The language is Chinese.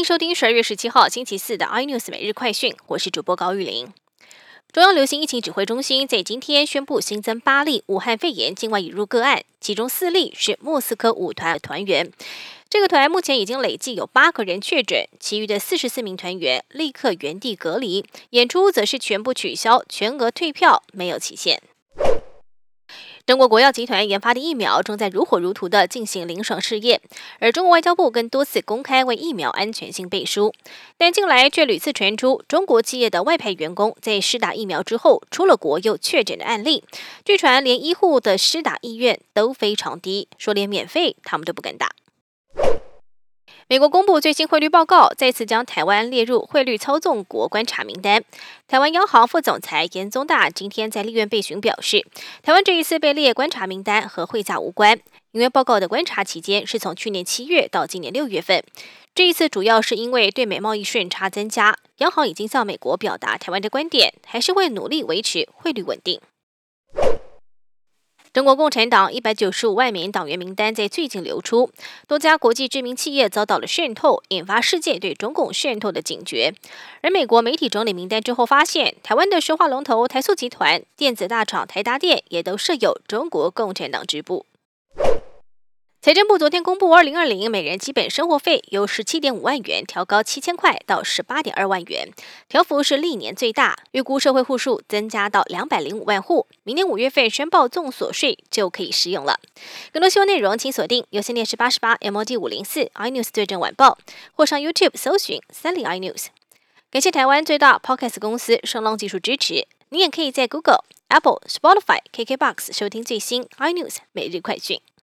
迎收听十二月十七号星期四的 iNews 每日快讯，我是主播高玉玲。中央流行疫情指挥中心在今天宣布新增八例武汉肺炎境外引入个案，其中四例是莫斯科舞团团员。这个团目前已经累计有八个人确诊，其余的四十四名团员立刻原地隔离，演出则是全部取消，全额退票，没有期限。中国国药集团研发的疫苗正在如火如荼地进行临床试验，而中国外交部更多次公开为疫苗安全性背书，但近来却屡次传出中国企业的外派员工在施打疫苗之后出了国又确诊的案例。据传，连医护的施打意愿都非常低，说连免费他们都不敢打。美国公布最新汇率报告，再次将台湾列入汇率操纵国观察名单。台湾央行副总裁严宗大今天在立院被询表示，台湾这一次被列观察名单和汇价无关，因为报告的观察期间是从去年七月到今年六月份。这一次主要是因为对美贸易顺差增加，央行已经向美国表达台湾的观点，还是会努力维持汇率稳定。中国共产党一百九十五万名党员名单在最近流出，多家国际知名企业遭到了渗透，引发世界对中共渗透的警觉。而美国媒体整理名单之后，发现台湾的石化龙头台塑集团、电子大厂台达电也都设有中国共产党支部。财政部昨天公布，二零二零每人基本生活费由十七点五万元调高七千块到十八点二万元，调幅是历年最大，预估社会户数增加到两百零五万户，明年五月份申报综所税就可以适用了。更多新闻内容，请锁定有线电视八十八 MOD 五零四 iNews 对阵晚报，或上 YouTube 搜寻三零 iNews。感谢台湾最大 Podcast 公司声浪技术支持，你也可以在 Google、Apple、Spotify、KKBox 收听最新 iNews 每日快讯。